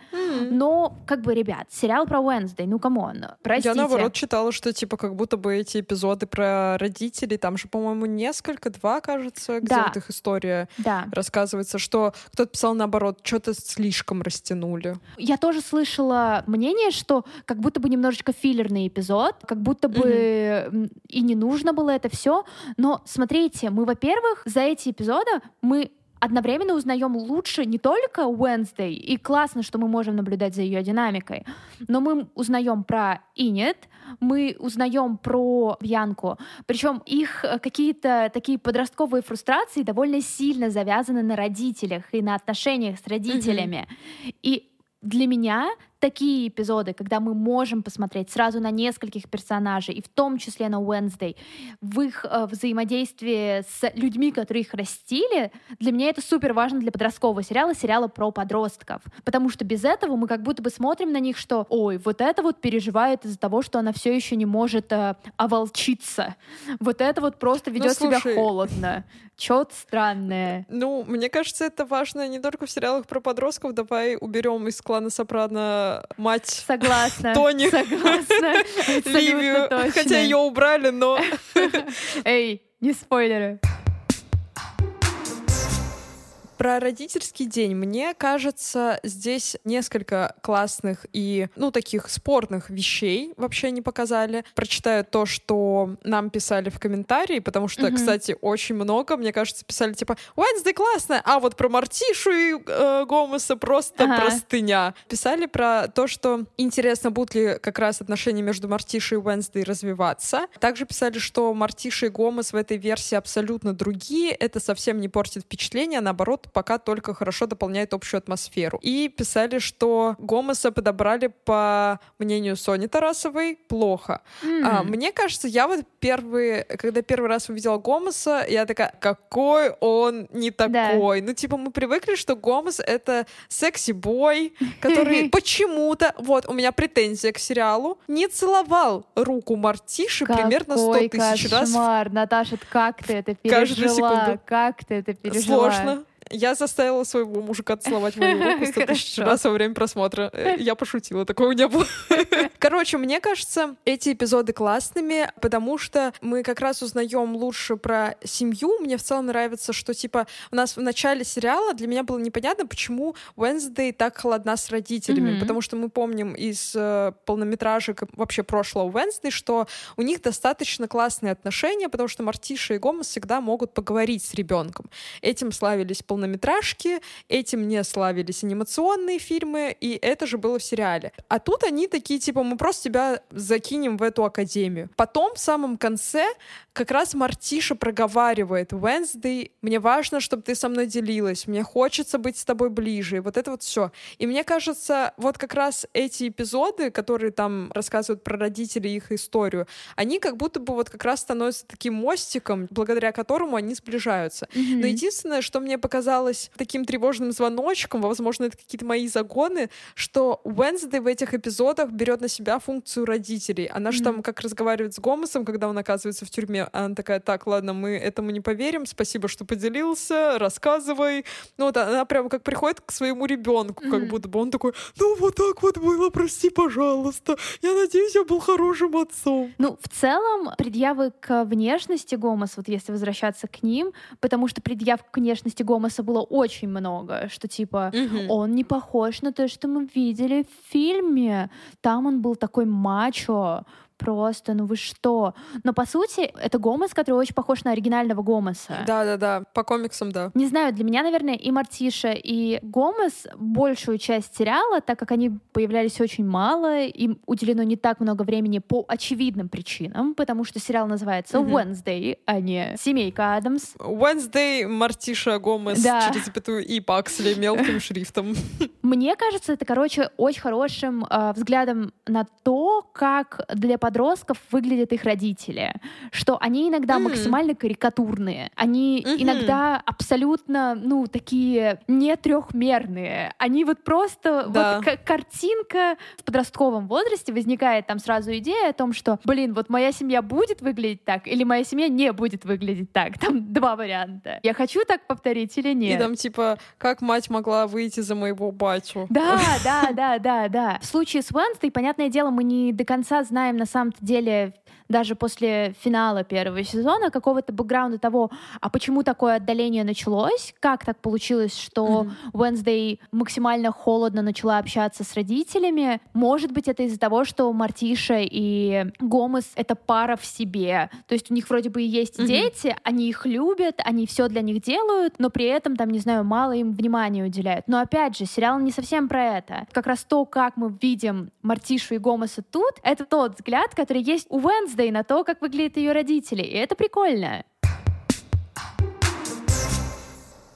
Но, как бы, ребят, сериал про Уэнсдей, ну, come on, простите. Я наоборот читала, что типа как будто бы эти эпизоды про родителей, там же, по-моему, несколько, два, кажется, где Да. вот их история Да. рассказывается, что кто-то писал наоборот, что-то слишком растянули. Я тоже слышала мнение, что как будто бы немножечко филлерный эпизод, как будто бы м, и не нужно было это все. Но смотрите, мы, во-первых, за эти эпизоды мы одновременно узнаем лучше не только Уэнсдей, и классно, что мы можем наблюдать за ее динамикой, но мы узнаем про Инет, мы узнаем про Бьянку, причем их э, какие-то такие подростковые фрустрации довольно сильно завязаны на родителях и на отношениях с родителями. И для меня такие эпизоды, когда мы можем посмотреть сразу на нескольких персонажей, и в том числе на Wednesday, в их э, взаимодействии с людьми, которые их растили, для меня это супер важно для подросткового сериала, сериала про подростков. Потому что без этого мы как будто бы смотрим на них, что, ой, вот это вот переживает из-за того, что она все еще не может э, оволчиться. Вот это вот просто ведет Ну, себя холодно. Чё-то странное. Ну, мне кажется, это важно не только в сериалах про подростков. Давай уберем из клана Сопрано мать Согласна. Тони. Согласна. Ливию. точно. Хотя ее убрали, но... Эй, не спойлеры. Про родительский день, мне кажется, здесь несколько классных и, ну, таких спорных вещей вообще не показали. Прочитаю то, что нам писали в комментарии, потому что, Мгм. кстати, очень много, мне кажется, писали типа «Wednesday классная», а вот про Мартишу и э, Гомеса просто Ага. простыня. Писали про то, что интересно, будут ли как раз отношения между Мартишей и Wednesday развиваться. Также писали, что Мартиша и Гомес в этой версии абсолютно другие, это совсем не портит впечатление, а наоборот, пока только хорошо дополняет общую атмосферу. И писали, что Гомеса подобрали, по мнению Сони Тарасовой, плохо. А, М. мне кажется, я вот первый, когда первый раз увидела Гомеса, я такая, какой он не такой. Ну, типа, мы привыкли, что Гомес — это секси-бой, который почему-то, вот, у меня претензия к сериалу, не целовал руку Мартиши примерно 100 Какой тысяч раз кошмар, Наташа, как ты это каждую пережила? секунду. Как ты это пережила? Сложно. Я заставила своего мужика целовать мою руку 100 тысяч раз во время просмотра. Э, Я пошутила, такого не было. Короче, мне кажется, эти эпизоды классными, потому что мы как раз узнаем лучше про семью. Мне в целом нравится, что типа у нас в начале сериала для меня было непонятно, почему Уэнсдей так холодна с родителями, Мгм. потому что мы помним из э, полнометражек вообще прошлого Уэнсдей, что у них достаточно классные отношения, потому что Мартиша и Гомес всегда могут поговорить с ребенком. Этим славились полнометражки, этим не славились анимационные фильмы, и это же было в сериале. А тут они такие, типа, мы просто тебя закинем в эту академию. Потом, в самом конце, как раз Мартиша проговаривает, Wednesday, мне важно, чтобы ты со мной делилась, мне хочется быть с тобой ближе, и вот это вот все. И мне кажется, вот как раз эти эпизоды, которые там рассказывают про родителей и их историю, они как будто бы вот как раз становятся таким мостиком, благодаря которому они сближаются. Мгм. Но единственное, что мне показалось таким тревожным звоночком, возможно, это какие-то мои загоны, что Уэнсдей в этих эпизодах берет на себя функцию родителей. Она же там как разговаривает с Гомесом, когда он оказывается в тюрьме. а Она такая, так, ладно, мы этому не поверим, спасибо, что поделился, рассказывай. Ну вот она прям как приходит к своему ребенку, как Мгм. будто бы он такой, ну вот так вот было, прости, пожалуйста. Я надеюсь, я был хорошим отцом. Ну, в целом, предъявы к внешности Гомоса, вот если возвращаться к ним, потому что предъяв к внешности Гомоса было очень много, что типа он не похож на то, что мы видели в фильме. Там он был такой мачо. Просто, ну вы что? Но по сути, это Гомес, который очень похож на оригинального Гомеса. Да-да-да, по комиксам, да. Не знаю, для меня, наверное, и Мартиша, и Гомес большую часть сериала, так как они появлялись очень мало, им уделено не так много времени по очевидным причинам, потому что сериал называется Мгм. Wednesday, а не Семейка Адамс. Wednesday, Мартиша Гомес Да. через запятую и Паксли мелким шрифтом. Мне кажется, это, короче, очень хорошим э, взглядом на то, как для подростков выглядят их родители. Что они иногда М. максимально карикатурные. Они Мгм. иногда абсолютно, ну, такие не трехмерные. Они вот просто... Да. Вот картинка в подростковом возрасте возникает там сразу идея о том, что, блин, вот моя семья будет выглядеть так, или моя семья не будет выглядеть так. Там два варианта. Я хочу так повторить или И нет? там типа, как мать могла выйти за моего батю? Да, да, да, да, да. В случае с Wednesday, понятное дело, мы не до конца знаем на самом-то деле даже после финала первого сезона какого-то бэкграунда того, а почему такое отдаление началось, как так получилось, что Мгм. Wednesday максимально холодно начала общаться с родителями. Может быть, это из-за того, что Мартиша и Гомес — это пара в себе. То есть у них вроде бы и есть Мгм. дети, они их любят, они все для них делают, но при этом, там, не знаю, мало им внимания уделяют. Но опять же, сериал не совсем про это. Как раз то, как мы видим Мартишу и Гомеса тут, это тот взгляд, который есть у Wednesday на то, как выглядят ее родители. И это прикольно.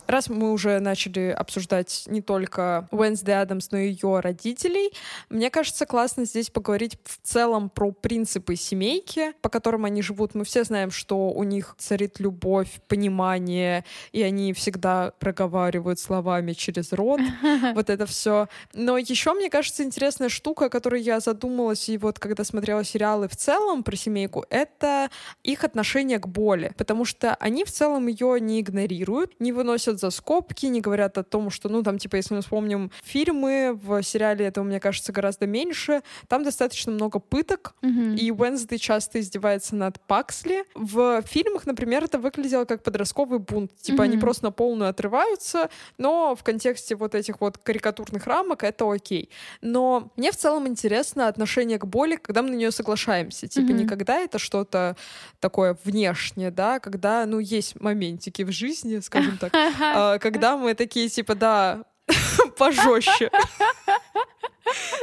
Раз мы уже начали обсуждать не только Уэнсди Адамс, но и ее родителей, мне кажется, классно здесь поговорить в целом про принципы семейки, по которым они живут. Мы все знаем, что у них царит любовь, понимание, и они всегда проговаривают словами через рот. Вот это все. Но еще, мне кажется, интересная штука, о которой я задумалась, и вот когда смотрела сериалы в целом про семейку, это их отношение к боли. Потому что они в целом ее не игнорируют, не выносят за скобки, не говорят о том, что, ну, там, типа, если мы вспомним фильмы, в сериале этого, мне кажется, гораздо меньше, там достаточно много пыток, Мгм. и Уэнсдей часто издевается над Паксли. В фильмах, например, это выглядело как подростковый бунт. Типа они Мгм. просто на полную отрываются, но в контексте вот этих вот карикатурных рамок это окей. Но мне в целом интересно отношение к боли, когда мы на нее соглашаемся. Типа Мгм. не когда это что-то такое внешнее, да, когда, ну, есть моментики в жизни, скажем так, когда мы такие, типа, да, пожестче.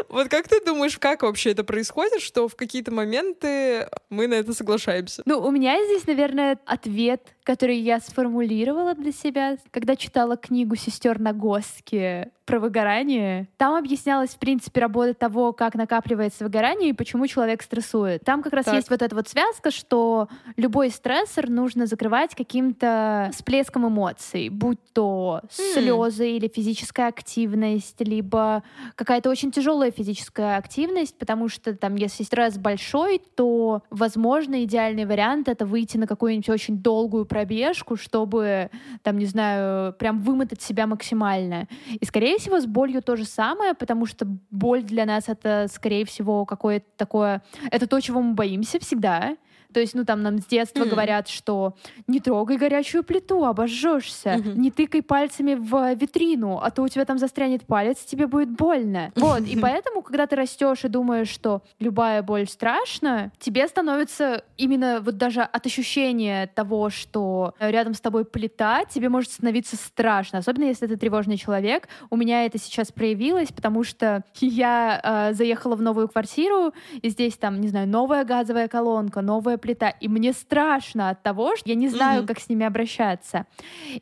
Вот как ты думаешь, как вообще это происходит, что в какие-то моменты мы на это соглашаемся? Ну, у меня здесь, наверное, ответ, который я сформулировала для себя, когда читала книгу сестер Нагоски про выгорание. Там объяснялась, в принципе, работа того, как накапливается выгорание и почему человек стрессует. Там как раз Так. есть вот эта вот связка, что любой стрессор нужно закрывать каким-то всплеском эмоций, будь то слезы или физическая активность, либо какая-то очень тяжелая физическая активность, потому что там, если стресс большой, то, возможно, идеальный вариант это выйти на какую-нибудь очень долгую пробежку, чтобы, там, не знаю, прям вымотать себя максимально. И, скорее всего, с болью то же самое, потому что боль для нас это, скорее всего, какое-то такое... Это то, чего мы боимся всегда. То есть, ну, там нам с детства Мгм. говорят, что не трогай горячую плиту, обожжешься, Мгм. не тыкай пальцами в витрину, а то у тебя там застрянет палец, тебе будет больно. Вот, и поэтому, когда ты растешь и думаешь, что любая боль страшна, тебе становится именно вот даже от ощущения того, что рядом с тобой плита, тебе может становиться страшно, особенно если ты тревожный человек. У меня это сейчас проявилось, потому что я э, заехала в новую квартиру, и здесь там, не знаю, новая газовая колонка, новая плита, и мне страшно от того, что я не знаю, Мгм. как с ними обращаться.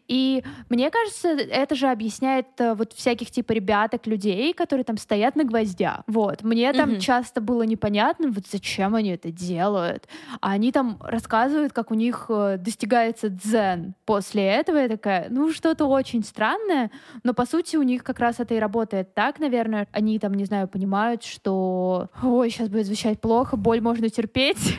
И мне кажется, это же объясняет э, вот всяких типа ребяток, людей, которые там стоят на гвоздях. Вот. Мне там Мгм. часто было непонятно, вот зачем они это делают. А они там рассказывают, как у них э, достигается дзен. После этого я такая, ну, что-то очень странное, но по сути у них как раз это и работает так, наверное. Они там, не знаю, понимают, что ой, сейчас будет звучать плохо, боль можно терпеть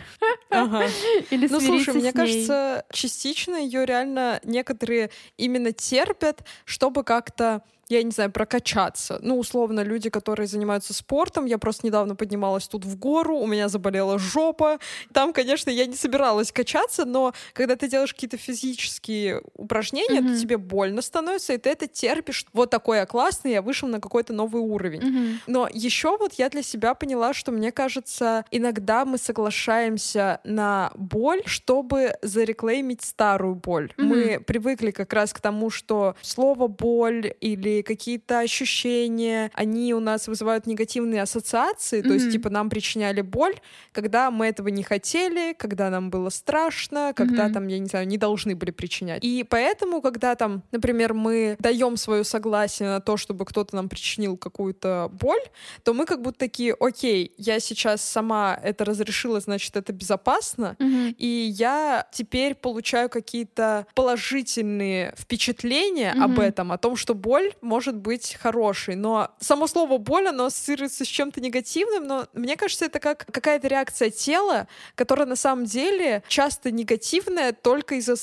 Ага. или Ну, слушай, мне ней. кажется, частично ее реально некоторые именно терпят, чтобы как-то я не знаю, прокачаться. Ну, условно, люди, которые занимаются спортом, я просто недавно поднималась тут в гору, у меня заболела жопа. Там, конечно, я не собиралась качаться, но когда ты делаешь какие-то физические упражнения, Мгм. то тебе больно становится, и ты это терпишь. Вот такой я классный, я вышел на какой-то новый уровень. Мгм. Но еще вот я для себя поняла, что мне кажется, иногда мы соглашаемся на боль, чтобы зареклеймить старую боль. Мгм. Мы привыкли как раз к тому, что слово боль или какие-то ощущения, они у нас вызывают негативные ассоциации, то есть типа нам причиняли боль, когда мы этого не хотели, когда нам было страшно, когда Мгм. там, я не знаю, не должны были причинять. И поэтому, когда там, например, мы даем свое согласие на то, чтобы кто-то нам причинил какую-то боль, то мы как будто такие, окей, я сейчас сама это разрешила, значит, это безопасно, Мгм. и я теперь получаю какие-то положительные впечатления об Мгм. этом, о том, что боль может быть хорошей. Но само слово боль, оно ассоциируется с чем-то негативным, но мне кажется, это как какая-то реакция тела, которая на самом деле часто негативная только из-за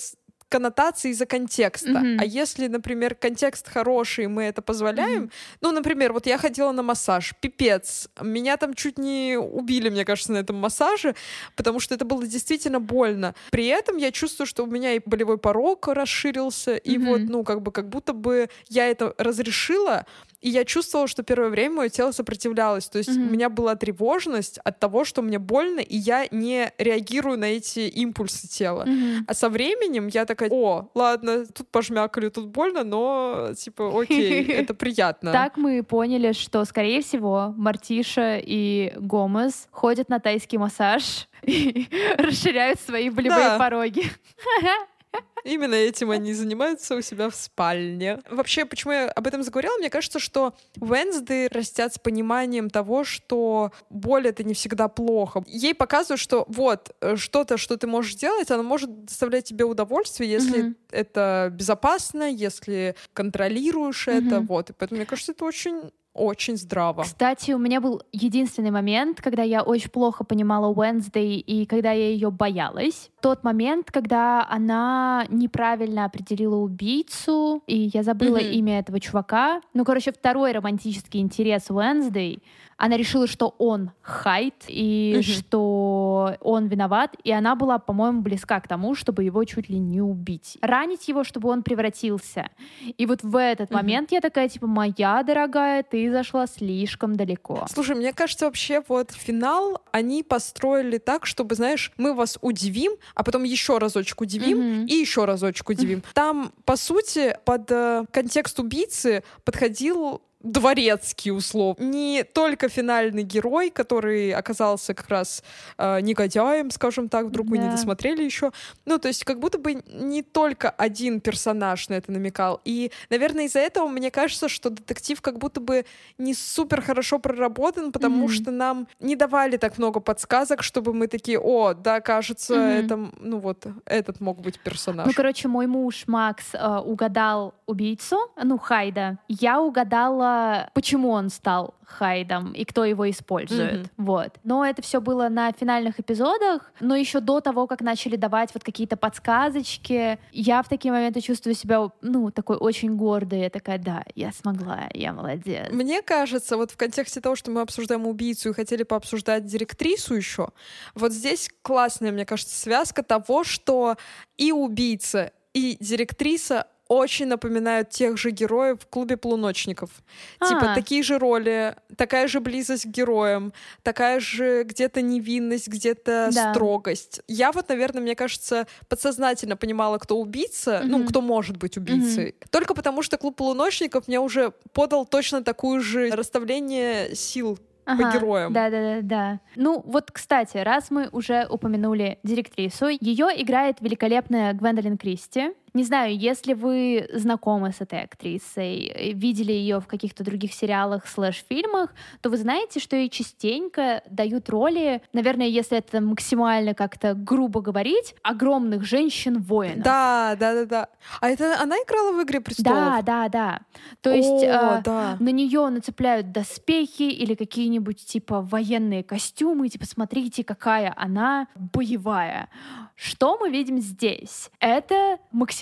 коннотации из-за контекста. Мгм. А если, например, контекст хороший, мы это позволяем, ну, например, вот я ходила на массаж, пипец, меня там чуть не убили, мне кажется, на этом массаже, потому что это было действительно больно. При этом я чувствую, что у меня и болевой порог расширился, и Мгм. вот, ну, как бы, как будто бы я это разрешила, и я чувствовала, что первое время мое тело сопротивлялось. То есть Мгм. у меня была тревожность от того, что мне больно, и я не реагирую на эти импульсы тела. Мгм. А со временем я такая, о, ладно, тут пожмякали, тут больно, но, типа, окей, это приятно. Так мы поняли, что, скорее всего, Мартиша и Гомес ходят на тайский массаж и расширяют свои болевые пороги. Именно этим они занимаются у себя в спальне. Вообще, почему я об этом заговорила? Мне кажется, что Венсды растят с пониманием того, что боль — это не всегда плохо. Ей показывают, что вот, э, что-то, что ты можешь делать, оно может доставлять тебе удовольствие, если mm-hmm. это безопасно, если контролируешь mm-hmm. это, вот. И поэтому, мне кажется, это очень очень здраво. Кстати, у меня был единственный момент, когда я очень плохо понимала Уэнсдей и когда я ее боялась. Тот момент, когда она неправильно определила убийцу, и я забыла mm-hmm. имя этого чувака. Ну, короче, второй романтический интерес Уэнсдей она решила, что он Хайт и угу. что он виноват, и она была, по-моему, близка к тому, чтобы его чуть ли не убить. Ранить его, чтобы он превратился. И вот в этот угу. момент я такая, типа, моя дорогая, ты зашла слишком далеко. Слушай, мне кажется, вообще вот финал они построили так, чтобы, знаешь, мы вас удивим, а потом еще разочек удивим угу. и еще разочек удивим. Там, по сути, под э, контекст убийцы подходил дворецкий услов. Не только финальный герой, который оказался как раз э, негодяем, скажем так, вдруг да. мы не досмотрели еще. Ну, то есть как будто бы не только один персонаж на это намекал. И, наверное, из-за этого мне кажется, что детектив как будто бы не супер хорошо проработан, потому mm-hmm. что нам не давали так много подсказок, чтобы мы такие, о, да, кажется, mm-hmm. это, ну вот, этот мог быть персонаж. Ну, короче, мой муж Макс э, угадал убийцу, ну, Хайда. Я угадала почему он стал Хайдом и кто его использует. Mm-hmm. Вот. Но это все было на финальных эпизодах, но еще до того, как начали давать вот какие-то подсказочки, я в такие моменты чувствую себя, ну, такой очень гордой. Я такая, да, я смогла, я молодец. Мне кажется, вот в контексте того, что мы обсуждаем убийцу и хотели пообсуждать директрису еще, вот здесь классная, мне кажется, связка того, что и убийца, и директриса очень напоминают тех же героев в клубе полуночников. Типа, а. Типа такие же роли, такая же близость к героям, такая же где-то невинность, где-то да. строгость. Я вот, наверное, мне кажется, подсознательно понимала, кто убийца, mm-hmm. ну, кто может быть убийцей. Mm-hmm. Только потому, что клуб полуночников мне уже подал точно такую же расставление сил ага, по героям. Да, да, да, да. Ну, вот, кстати, раз мы уже упомянули директрису, ее играет великолепная Гвендолин Кристи. Не знаю, если вы знакомы с этой актрисой, видели ее в каких-то других сериалах слэш-фильмах, то вы знаете, что ей частенько дают роли, наверное, если это максимально как-то грубо говорить, огромных женщин-воинов. Да, да, да, да. А это она играла в «Игре престолов»? Да, да, да. То есть О, э, да. на нее нацепляют доспехи или какие-нибудь типа военные костюмы, типа смотрите, какая она боевая. Что мы видим здесь? Это максимально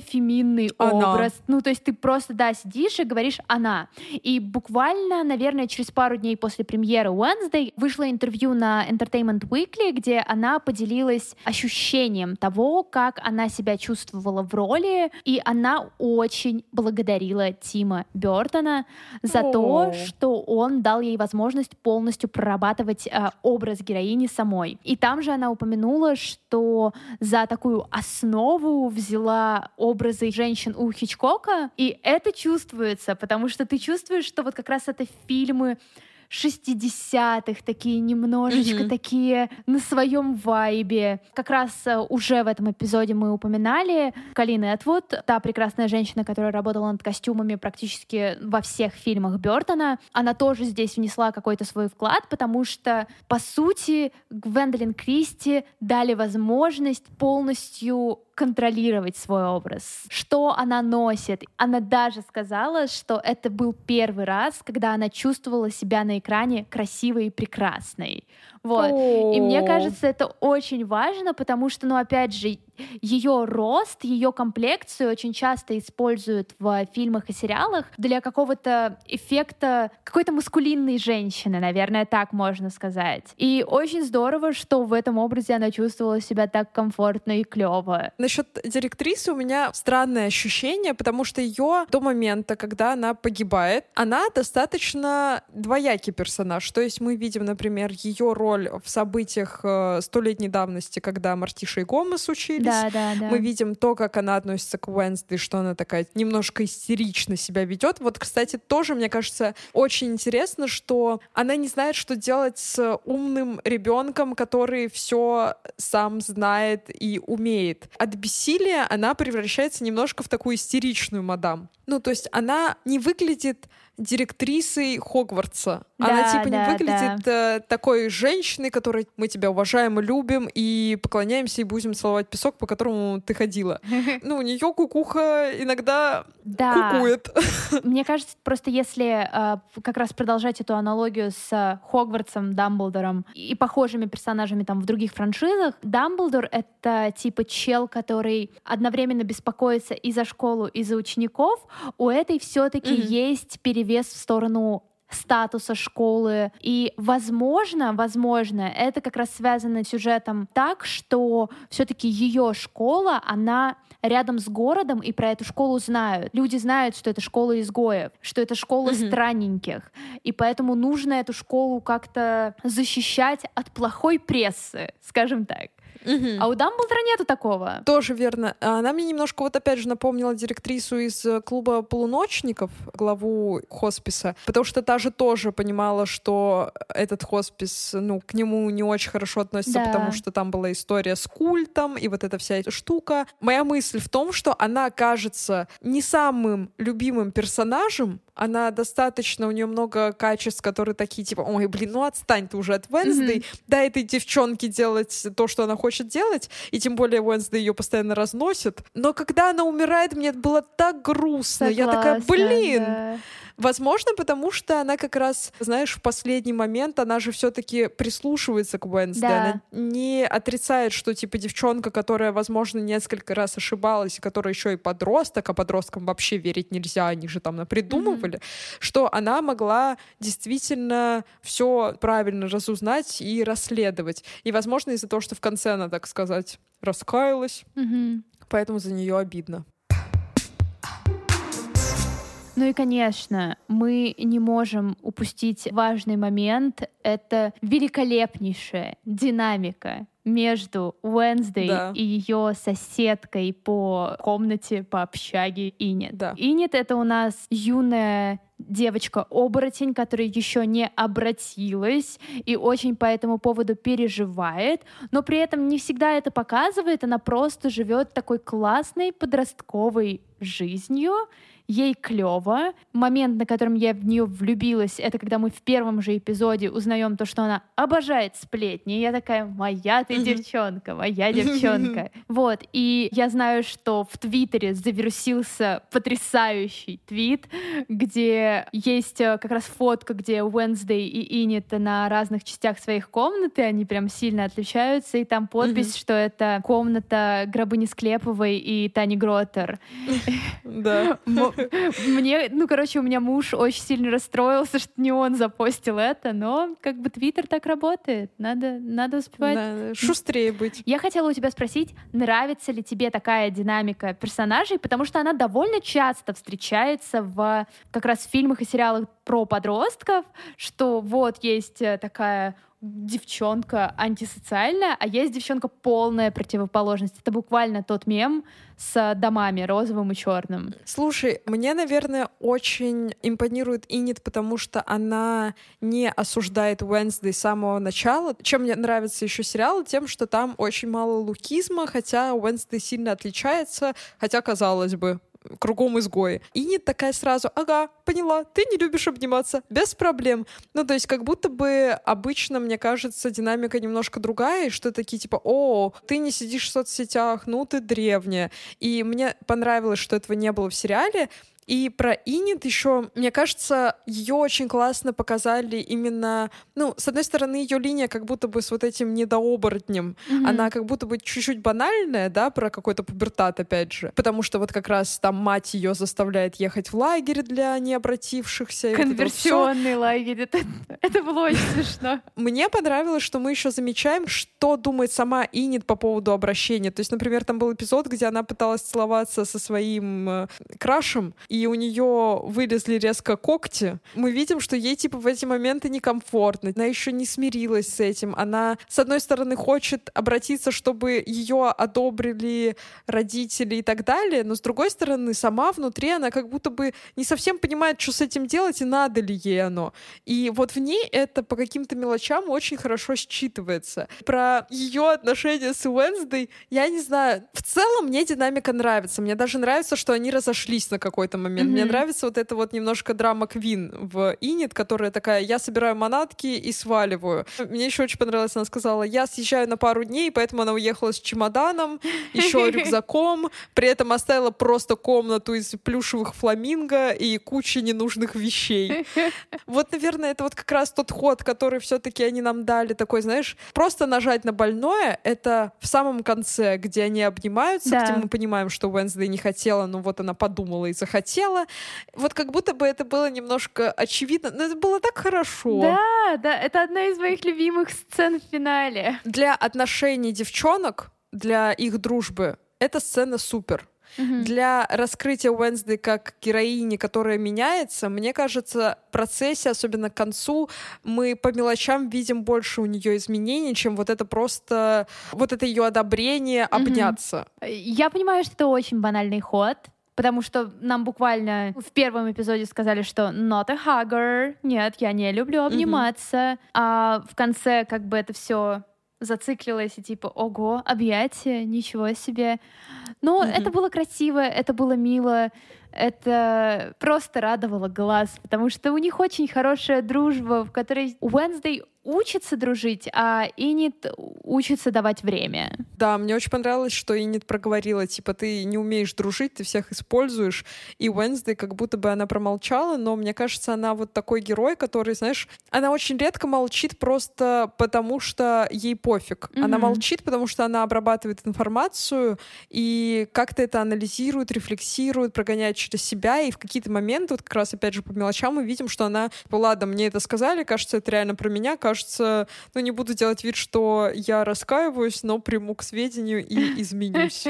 феминный она. образ. Ну, то есть ты просто, да, сидишь и говоришь «она». И буквально, наверное, через пару дней после премьеры Wednesday вышло интервью на Entertainment Weekly, где она поделилась ощущением того, как она себя чувствовала в роли, и она очень благодарила Тима Бертона за О. то, что он дал ей возможность полностью прорабатывать э, образ героини самой. И там же она упомянула, что за такую основу взяла образы женщин у Хичкока, и это чувствуется, потому что ты чувствуешь, что вот как раз это фильмы 60-х, такие немножечко mm-hmm. такие на своем вайбе. Как раз э, уже в этом эпизоде мы упоминали Калины Этвуд, та прекрасная женщина, которая работала над костюмами практически во всех фильмах Бертона. Она тоже здесь внесла какой-то свой вклад, потому что, по сути, Гвендолин Кристи дали возможность полностью контролировать свой образ, что она носит. Она даже сказала, что это был первый раз, когда она чувствовала себя на экране красивой и прекрасной. Вот. И мне кажется, это очень важно, потому что, ну, опять же, ее рост, ее комплекцию очень часто используют в фильмах и сериалах для какого-то эффекта какой-то мускулинной женщины, наверное, так можно сказать. И очень здорово, что в этом образе она чувствовала себя так комфортно и клево. Насчет директрисы у меня странное ощущение, потому что ее до момента, когда она погибает, она достаточно двоякий персонаж. То есть мы видим, например, ее роль в событиях э, столетней давности, когда Мартиша и Гомес учились, Да, да, да. Мы видим то, как она относится к Уэнсдей, что она такая немножко истерично себя ведет. Вот, кстати, тоже, мне кажется, очень интересно, что она не знает, что делать с умным ребенком, который все сам знает и умеет. От бессилия она превращается немножко в такую истеричную мадам. Ну, то есть она не выглядит директрисой Хогвартса. Да, Она типа да, не выглядит э, такой женщиной, которой мы тебя уважаем и любим, и поклоняемся и будем целовать песок, по которому ты ходила. Ну, у нее кукуха иногда Да. кукует. Мне кажется, просто если э, как раз продолжать эту аналогию с Хогвартсом, Дамблдором и похожими персонажами там в других франшизах, Дамблдор — это типа чел, который одновременно беспокоится и за школу, и за учеников. У этой все-таки Мгм. есть перевес в сторону статуса школы. И, возможно, возможно, это как раз связано с сюжетом так, что все-таки ее школа, она рядом с городом, и про эту школу знают. Люди знают, что это школа изгоев, что это школа Мгм. странненьких. И поэтому нужно эту школу как-то защищать от плохой прессы, скажем так. А у Дамблдора нету такого. Тоже верно. Она мне немножко вот опять же напомнила директрису из э, клуба полуночников, главу хосписа, потому что та же тоже понимала, что этот хоспис, ну, к нему не очень хорошо относится, Да. потому что там была история с культом и вот эта вся эта штука. Моя мысль в том, что она кажется не самым любимым персонажем, она достаточно, у нее много качеств, которые такие, типа, ой, блин, ну отстань ты уже от Венсдей, дай этой девчонке делать то, что она хочет делать, и тем более Уэнсдей ее постоянно разносит. Но когда она умирает, мне было так грустно. Я такая, Согласна, блин! да. Возможно, потому что она как раз, знаешь, в последний момент она же все-таки прислушивается к Уэнсдей. Да. Она не отрицает, что типа девчонка, которая, возможно, несколько раз ошибалась, и которая еще и подросток, а подросткам вообще верить нельзя, они же там напридумывали, что она могла действительно все правильно разузнать и расследовать. И, возможно, из-за того, что в конце она, так сказать, раскаялась, Мгм. поэтому за нее обидно. Ну и, конечно, мы не можем упустить важный момент. Это великолепнейшая динамика между Уэнсдей Да. и ее соседкой по комнате, по общаге Инет. Да. Инет — это у нас юная девочка-оборотень, которая еще не обратилась и очень по этому поводу переживает, но при этом не всегда это показывает, она просто живет такой классной подростковой жизнью, ей клево. Момент, на котором я в нее влюбилась, это когда мы в первом же эпизоде узнаем то, что она обожает сплетни. И я такая, моя ты девчонка, моя девчонка. Вот, и я знаю, что в Твиттере завирусился потрясающий твит, где есть э, как раз фотка, где Уэнсдей и Инит на разных частях своих комнаты, они прям сильно отличаются, и там подпись, что это комната Гробыни Склеповой и Тани Гротер. Да. Мне, ну, короче, у меня муж очень сильно расстроился, что не он запостил это, но как бы Твиттер так работает, надо, надо успевать. Да, Шустрее быть. Я хотела у тебя спросить, нравится ли тебе такая динамика персонажей, потому что она довольно часто встречается в как раз в фильмах и сериалах про подростков, что вот есть э, такая девчонка антисоциальная, а есть девчонка полная противоположность. Это буквально тот мем с домами розовым и черным. Слушай, мне, наверное, очень импонирует Инит, потому что она не осуждает Уэнсдей с самого начала. Чем мне нравится еще сериал? Тем, что там очень мало лукизма, хотя Уэнсдей сильно отличается, хотя, казалось бы, кругом изгои. И не такая сразу, ага, поняла, ты не любишь обниматься, без проблем. Ну, то есть как будто бы обычно, мне кажется, динамика немножко другая, что такие типа, о, ты не сидишь в соцсетях, ну ты древняя. И мне понравилось, что этого не было в сериале, и про Инит еще, мне кажется, ее очень классно показали именно, ну, с одной стороны, ее линия как будто бы с вот этим недооборотнем, она как будто бы чуть-чуть банальная, да, про какой-то пубертат, опять же. Потому что вот как раз там мать ее заставляет ехать в лагерь для необратившихся. и вот. Конверсионный лагерь. Это, это было очень смешно. Мне понравилось, что мы еще замечаем, что думает сама Инит по поводу обращения. То есть, например, там был эпизод, где она пыталась целоваться со своим э, крашем, и и у нее вылезли резко когти, мы видим, что ей типа в эти моменты некомфортно. Она еще не смирилась с этим. Она, с одной стороны, хочет обратиться, чтобы ее одобрили родители и так далее, но с другой стороны, сама внутри она как будто бы не совсем понимает, что с этим делать и надо ли ей оно. И вот в ней это по каким-то мелочам очень хорошо считывается. Про ее отношения с Уэнсдей, я не знаю, в целом мне динамика нравится. Мне даже нравится, что они разошлись на какой-то момент. Mm-hmm. Мне нравится вот это вот немножко драма Квин в Инит, которая такая, я собираю манатки и сваливаю. Мне еще очень понравилось, она сказала, я съезжаю на пару дней, поэтому она уехала с чемоданом, еще рюкзаком, при этом оставила просто комнату из плюшевых фламинго и кучи ненужных вещей. Вот, наверное, это вот как раз тот ход, который все-таки они нам дали, такой, знаешь, просто нажать на больное, это в самом конце, где они обнимаются, да. где мы понимаем, что Уэнсдей не хотела, но вот она подумала и захотела. Вот как будто бы это было немножко очевидно, но это было так хорошо. Да, да, это одна из моих любимых сцен в финале. Для отношений девчонок, для их дружбы, эта сцена супер. Mm-hmm. Для раскрытия Уэнсды как героини, которая меняется, мне кажется, в процессе, особенно к концу, мы по мелочам видим больше у нее изменений, чем вот это просто вот это ее одобрение обняться. Mm-hmm. Я понимаю, что это очень банальный ход, потому что нам буквально в первом эпизоде сказали, что not a hugger, нет, я не люблю обниматься, mm-hmm. а в конце как бы это все зациклилась и типа, ого, объятия, ничего себе. Но mm-hmm. это было красиво, это было мило, это просто радовало глаз, потому что у них очень хорошая дружба, в которой Уэнсдей учится дружить, а Инит учится давать время. Да, мне очень понравилось, что Инит проговорила, типа, ты не умеешь дружить, ты всех используешь, и Уэнсдей как будто бы она промолчала, но мне кажется, она вот такой герой, который, знаешь, она очень редко молчит просто потому, что ей пофиг. Mm-hmm. Она молчит, потому что она обрабатывает информацию и как-то это анализирует, рефлексирует, прогоняет через себя, и в какие-то моменты, вот как раз опять же по мелочам мы видим, что она, ладно, мне это сказали, кажется, это реально про меня, кажется, ну не буду делать вид, что я раскаиваюсь, но приму к сведению и изменюсь.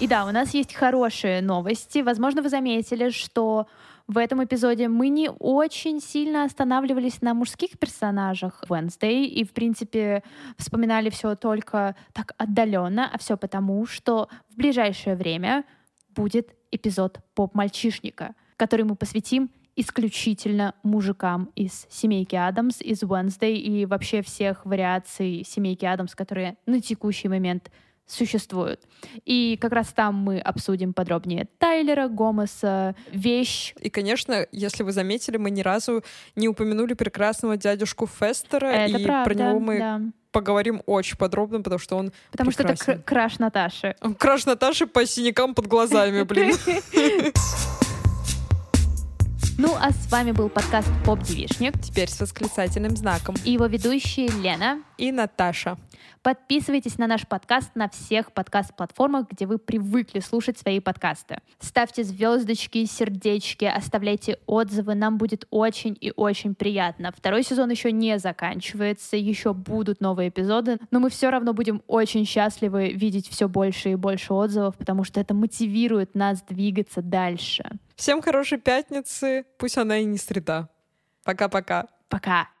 И да, у нас есть хорошие новости. Возможно, вы заметили, что в этом эпизоде мы не очень сильно останавливались на мужских персонажах Wednesday и, в принципе, вспоминали все только так отдаленно, а все потому, что в ближайшее время будет эпизод поп-мальчишника, который мы посвятим исключительно мужикам из семейки Адамс, из Wednesday и вообще всех вариаций семейки Адамс, которые на текущий момент существуют. И как раз там мы обсудим подробнее Тайлера, Гомеса, вещь. И, конечно, если вы заметили, мы ни разу не упомянули прекрасного дядюшку Фестера, это и правда, про него мы да. поговорим очень подробно, потому что он Потому прекрасен. что это краш Наташи. Краш Наташи по синякам под глазами, блин. Ну, а с вами был подкаст «Поп Девишник». Теперь с восклицательным знаком. И его ведущие Лена и Наташа. Подписывайтесь на наш подкаст на всех подкаст-платформах, где вы привыкли слушать свои подкасты. Ставьте звездочки, сердечки, оставляйте отзывы. Нам будет очень и очень приятно. Второй сезон еще не заканчивается, еще будут новые эпизоды, но мы все равно будем очень счастливы видеть все больше и больше отзывов, потому что это мотивирует нас двигаться дальше. Всем хорошей пятницы, пусть она и не среда. Пока-пока. Пока. -пока. Пока.